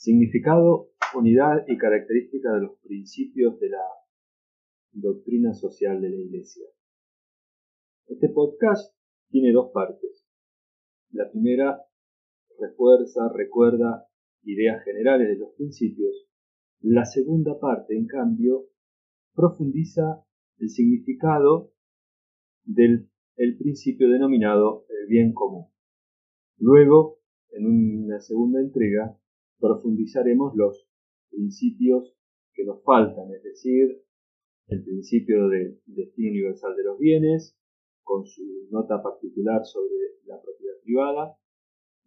Significado, unidad y característica de los principios de la doctrina social de la Iglesia. Este podcast tiene dos partes. La primera refuerza, recuerda ideas generales de los principios. La segunda parte, en cambio, profundiza el significado del principio denominado el bien común. Luego, en una segunda entrega, profundizaremos los principios que nos faltan, es decir, el principio del destino universal de los bienes, con su nota particular sobre la propiedad privada,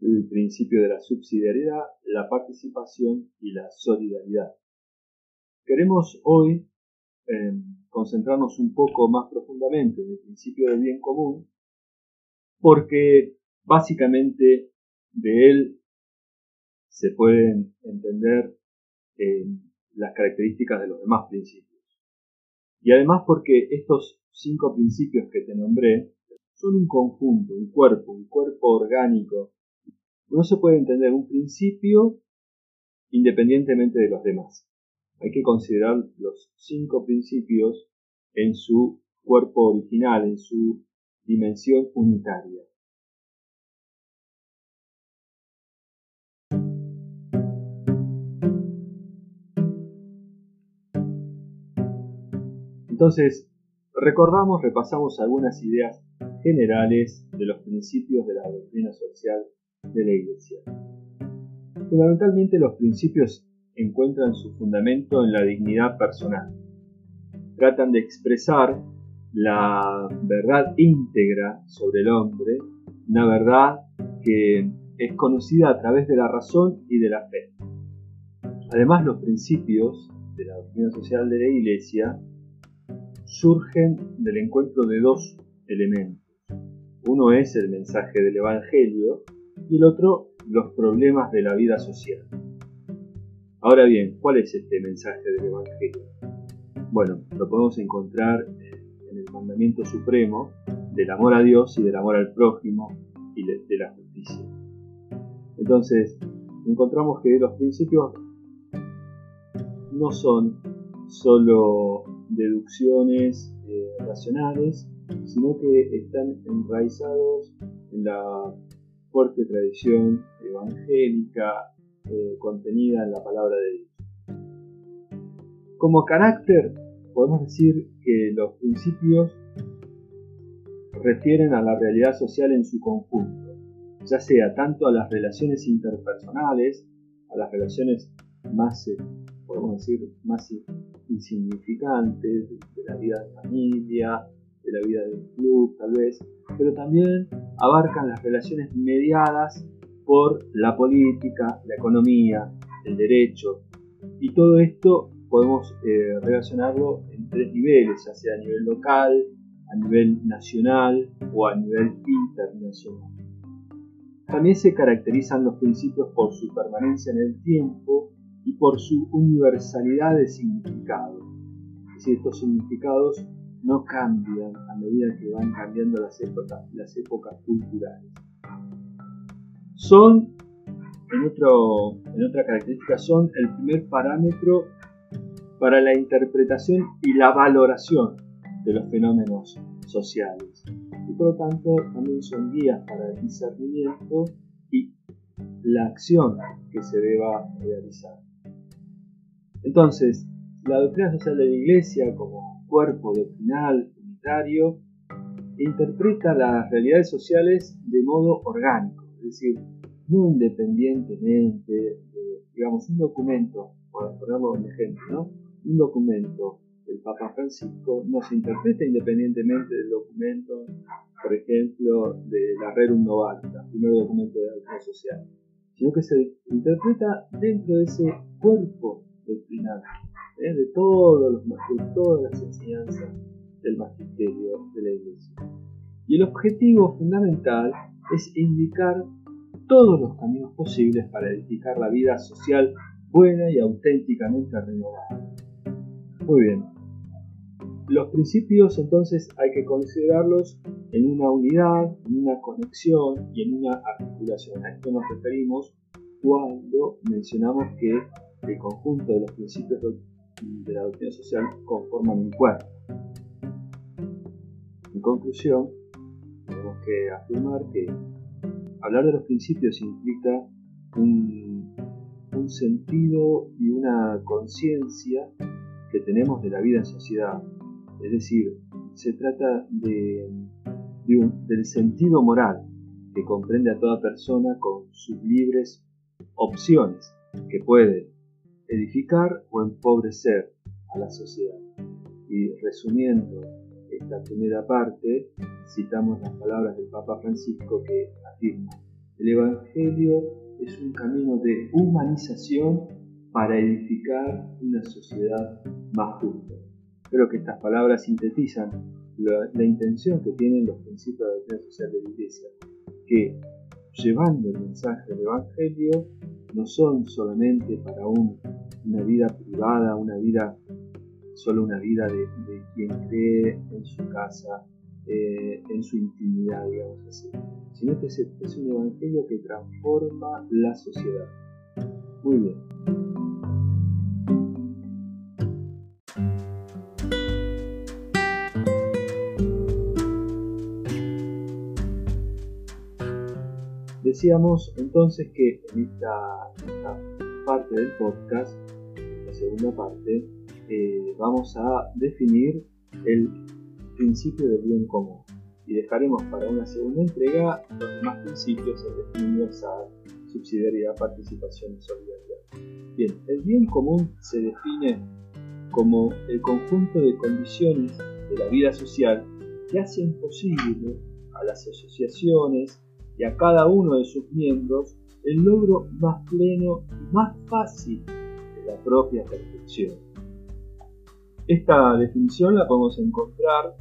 el principio de la subsidiariedad, la participación y la solidaridad. Queremos hoy em, concentrarnos un poco más profundamente en el principio del bien común, porque básicamente de él se pueden entender em, las características de los demás principios. Y además porque estos cinco principios que te nombré son un conjunto, un cuerpo, un cuerpo orgánico. No se puede entender un principio independientemente de los demás. Hay que considerar los cinco principios en su cuerpo original, en su dimensión unitaria. Entonces, recordamos, repasamos algunas ideas generales de los principios de la doctrina social de la Iglesia. Fundamentalmente los principios encuentran su fundamento en la dignidad personal. Tratan de expresar la verdad íntegra sobre el hombre, una verdad que es conocida a través de la razón y de la fe. Además, los principios de la doctrina social de la Iglesia surgen del encuentro de dos elementos. Uno es el mensaje del Evangelio y el otro los problemas de la vida social. Ahora bien, ¿cuál es este mensaje del Evangelio? Bueno, lo podemos encontrar en el mandamiento supremo del amor a Dios y del amor al prójimo y de la justicia. Entonces, encontramos que los principios no son solo deducciones eh, racionales, sino que están enraizados en la fuerte tradición evangélica eh, contenida en la palabra de Dios. Como carácter, podemos decir que los principios refieren a la realidad social en su conjunto, ya sea tanto a las relaciones interpersonales, a las relaciones más, eh, podemos decir, más insignificantes de la vida de familia, de la vida del club tal vez, pero también abarcan las relaciones mediadas por la política, la economía, el derecho, y todo esto podemos eh, relacionarlo en tres niveles, ya sea a nivel local, a nivel nacional o a nivel internacional. También se caracterizan los principios por su permanencia en el tiempo y por su universalidad de significado. Es decir, estos significados no cambian a medida que van cambiando las épocas, culturales. Son, en, otro, en otra característica, son el primer parámetro para la interpretación y la valoración de los fenómenos sociales. Y por lo tanto también son guías para el discernimiento y la acción que se deba realizar. Entonces, la doctrina social de la Iglesia como cuerpo doctrinal unitario interpreta las realidades sociales de modo orgánico, es decir, no independientemente de, digamos, un documento, por ponerlo en ejemplo, ¿no? un documento del Papa Francisco no se interpreta independientemente del documento, por ejemplo, de la Rerum Novarum, el primer documento de la doctrina social, sino que se interpreta dentro de ese cuerpo doctrinal, ¿eh? de, todos los, de todas las enseñanzas del magisterio de la Iglesia. Y el objetivo fundamental es indicar todos los caminos posibles para edificar la vida social buena y auténticamente renovada. Muy bien. Los principios entonces hay que considerarlos en una unidad, en una conexión y en una articulación. A esto nos referimos cuando mencionamos que el conjunto de los principios de la doctrina social conforman un cuerpo. En conclusión, tenemos que afirmar que hablar de los principios implica un, sentido y una conciencia que tenemos de la vida en sociedad. Es decir, se trata de, del sentido moral que comprende a toda persona con sus libres opciones, que puede edificar o empobrecer a la sociedad. Y resumiendo esta primera parte, citamos las palabras del Papa Francisco que afirma, el Evangelio es un camino de humanización para edificar una sociedad más justa. Creo que estas palabras sintetizan la, intención que tienen los principios de la social de la Iglesia, que llevando el mensaje del Evangelio no son solamente para una vida privada, una vida, solo una vida de, quien cree en su casa, eh, en su intimidad, digamos así, sino que es un Evangelio que transforma la sociedad. Muy bien. Decíamos entonces que en esta, parte del podcast, la segunda parte, eh, vamos a definir el principio del bien común y dejaremos para una segunda entrega los demás principios, el destino universal, subsidiariedad, participación y solidaridad. Bien, el bien común se define como el conjunto de condiciones de la vida social que hacen posible a las asociaciones, y a cada uno de sus miembros el logro más pleno y más fácil de la propia perfección. Esta definición la podemos encontrar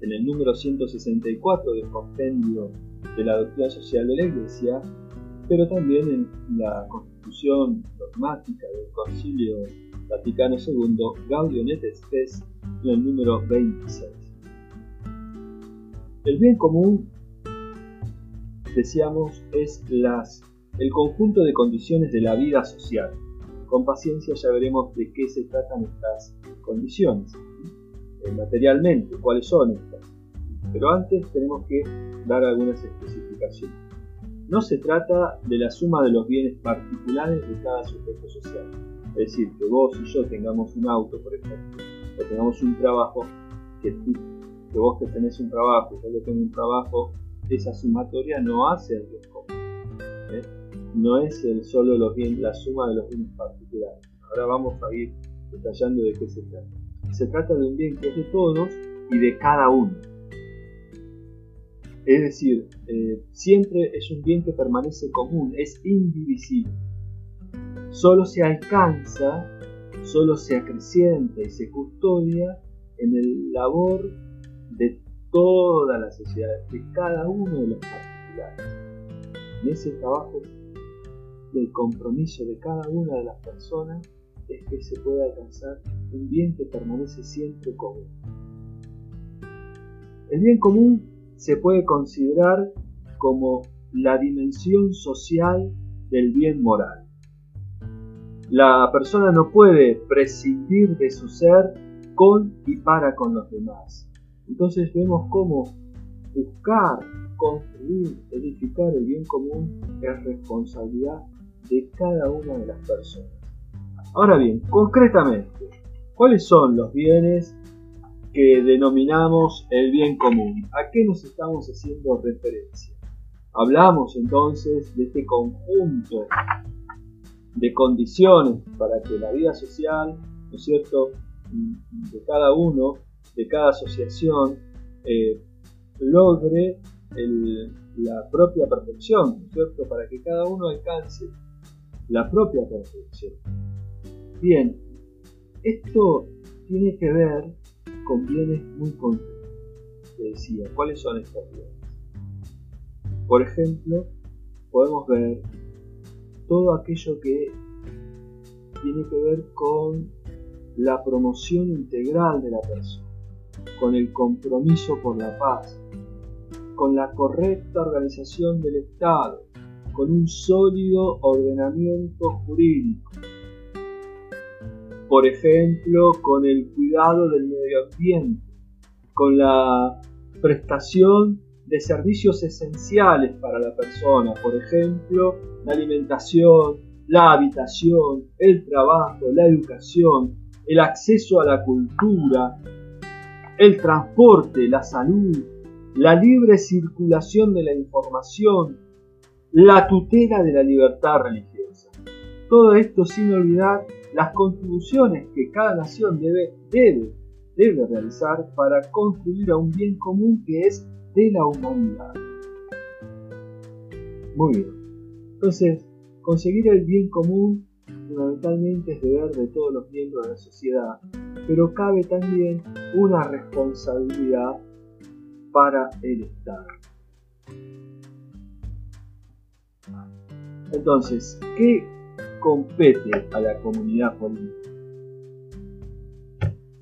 en el número 164 del compendio de la doctrina social de la Iglesia, pero también en la constitución dogmática del Concilio Vaticano II, Gaudium et Spes, en el número 26. El bien común decíamos, es las, el conjunto de condiciones de la vida social. Con paciencia ya veremos de qué se tratan estas condiciones, eh, materialmente, cuáles son estas. Pero antes tenemos que dar algunas especificaciones. No se trata de la suma de los bienes particulares de cada sujeto social. Es decir, que vos y yo tengamos un auto, por ejemplo, o tengamos un trabajo, que, vos que tenés un trabajo, yo que tengo un trabajo, esa sumatoria no hace el bien común. ¿eh? No es el solo los la suma de los bienes particulares. Ahora vamos a ir detallando de qué se trata. Se trata de un bien que es de todos y de cada uno. Es decir, eh, siempre es un bien que permanece común, es indivisible. Solo se alcanza, solo se acrecienta y se custodia en el labor toda la sociedad, de cada uno de los particulares. En ese trabajo del compromiso de cada una de las personas es que se puede alcanzar un bien que permanece siempre común. El bien común se puede considerar como la dimensión social del bien moral. La persona no puede prescindir de su ser con y para con los demás. Entonces vemos cómo buscar, construir, edificar el bien común es responsabilidad de cada una de las personas. Ahora bien, concretamente, ¿cuáles son los bienes que denominamos el bien común? ¿A qué nos estamos haciendo referencia? Hablamos entonces de este conjunto de condiciones para que la vida social, ¿no es cierto?, de cada uno de cada asociación eh, logre la propia perfección, cierto? Para que cada uno alcance la propia perfección. Bien, esto tiene que ver con bienes muy concretos. decía, ¿cuáles son estos bienes? Por ejemplo, podemos ver todo aquello que tiene que ver con la promoción integral de la persona con el compromiso por la paz, con la correcta organización del Estado, con un sólido ordenamiento jurídico. Por ejemplo, con el cuidado del medio ambiente, con la prestación de servicios esenciales para la persona, por ejemplo, la alimentación, la habitación, el trabajo, la educación, el acceso a la cultura, el transporte, la salud, la libre circulación de la información, la tutela de la libertad religiosa. Todo esto sin olvidar las contribuciones que cada nación debe, debe, debe realizar para construir a un bien común que es de la humanidad. Muy bien. Entonces, conseguir el bien común fundamentalmente es deber de todos los miembros de la sociedad, pero cabe también una responsabilidad para el Estado. Entonces, ¿qué compete a la comunidad política?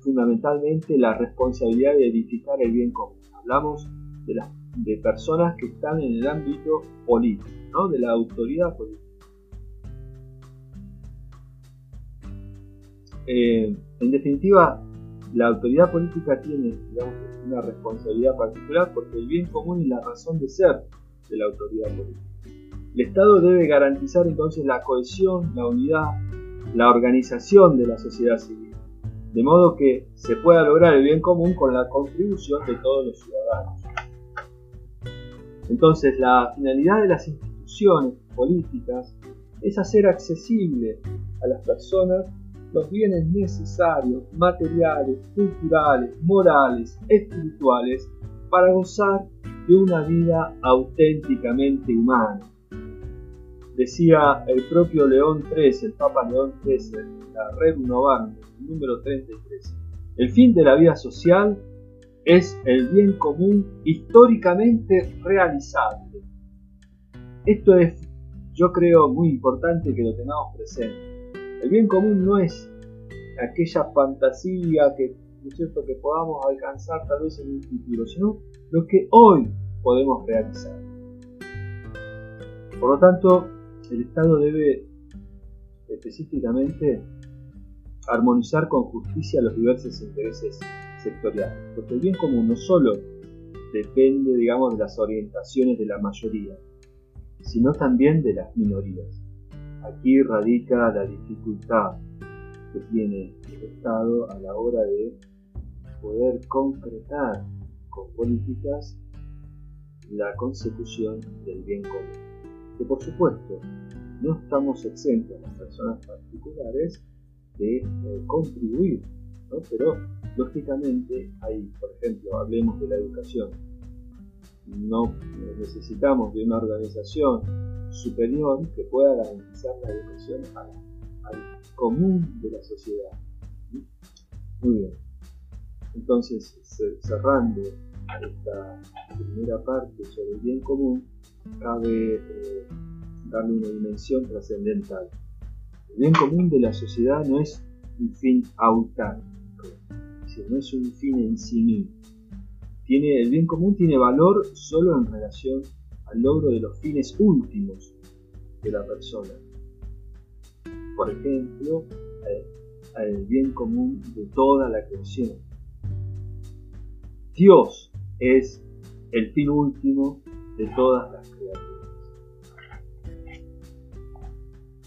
Fundamentalmente la responsabilidad de edificar el bien común. Hablamos de, de personas que están en el ámbito político, ¿no? de la autoridad política. Eh, en definitiva, la autoridad política tiene una responsabilidad particular porque el bien común es la razón de ser de la autoridad política. El Estado debe garantizar entonces la cohesión, la unidad, la organización de la sociedad civil, de modo que se pueda lograr el bien común con la contribución de todos los ciudadanos. Entonces, la finalidad de las instituciones políticas es hacer accesible a las personas los bienes necesarios, materiales, culturales, morales, espirituales, para gozar de una vida auténticamente humana. Decía el propio León XIII, el Papa León XIII, la Red Novanda, número 33, el fin de la vida social es el bien común históricamente realizable. Esto es, yo creo, muy importante que lo tengamos presente el bien común no es aquella fantasía que, cierto? que podamos alcanzar tal vez en un futuro, sino lo que hoy podemos realizar. Por lo tanto, el Estado debe específicamente armonizar con justicia los diversos intereses sectoriales, porque el bien común no solo depende, digamos, de las orientaciones de la mayoría, sino también de las minorías. Aquí radica la dificultad que tiene el Estado a la hora de poder concretar con políticas la consecución del bien común. Que por supuesto no estamos exentos las personas particulares de eh, contribuir, pero lógicamente hay, por ejemplo, hablemos de la educación, no necesitamos de una organización superior que pueda garantizar la educación al común de la sociedad. Muy bien. Entonces, cerrando esta primera parte sobre el bien común, cabe eh, darle una dimensión trascendental. El bien común de la sociedad no es un fin autárquico, no es un fin en sí mismo. Tiene, el bien común tiene valor solo en relación al logro de los fines últimos de la persona. Por ejemplo, al bien común de toda la creación. Dios es el fin último de todas las criaturas.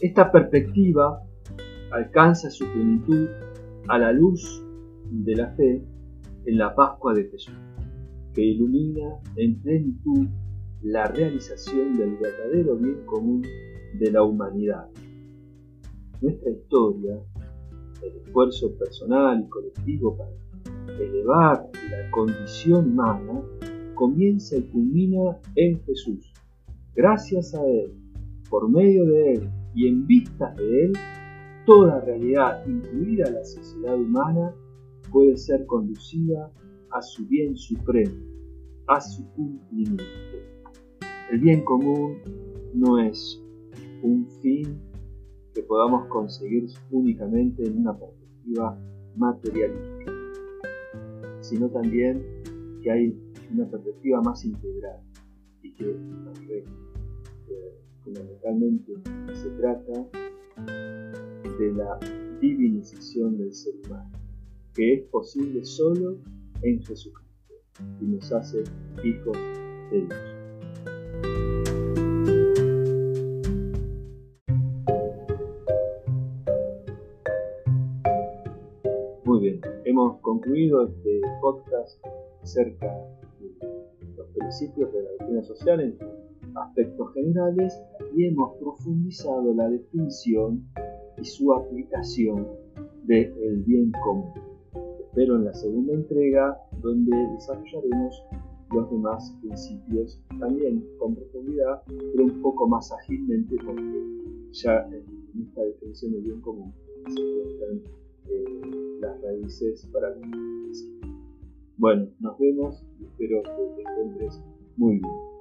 Esta perspectiva alcanza su plenitud a la luz de la fe en la Pascua de Jesús, que ilumina en plenitud la realización del verdadero bien común de la humanidad. Nuestra historia, el esfuerzo personal y colectivo para elevar la condición humana, comienza y culmina en Jesús. Gracias a Él, por medio de Él y en vistas de Él, toda realidad, incluida la sociedad humana, puede ser conducida a su bien supremo, a su cumplimiento. El bien común no es un fin que podamos conseguir únicamente en una perspectiva materialista, sino también que hay una perspectiva más integral y que Fundamentalmente se trata de la divinización del ser humano, que es posible solo en Jesucristo y nos hace hijos de Dios. Muy bien, hemos concluido este podcast acerca de los principios de la doctrina social en aspectos generales y hemos profundizado la definición y su aplicación del bien común. Espero en la segunda entrega donde desarrollaremos los demás principios también con profundidad, pero un poco más ágilmente porque ya en esta definición del bien común se encuentran eh, las raíces para principio. Bueno, nos vemos y espero que te encuentres muy bien.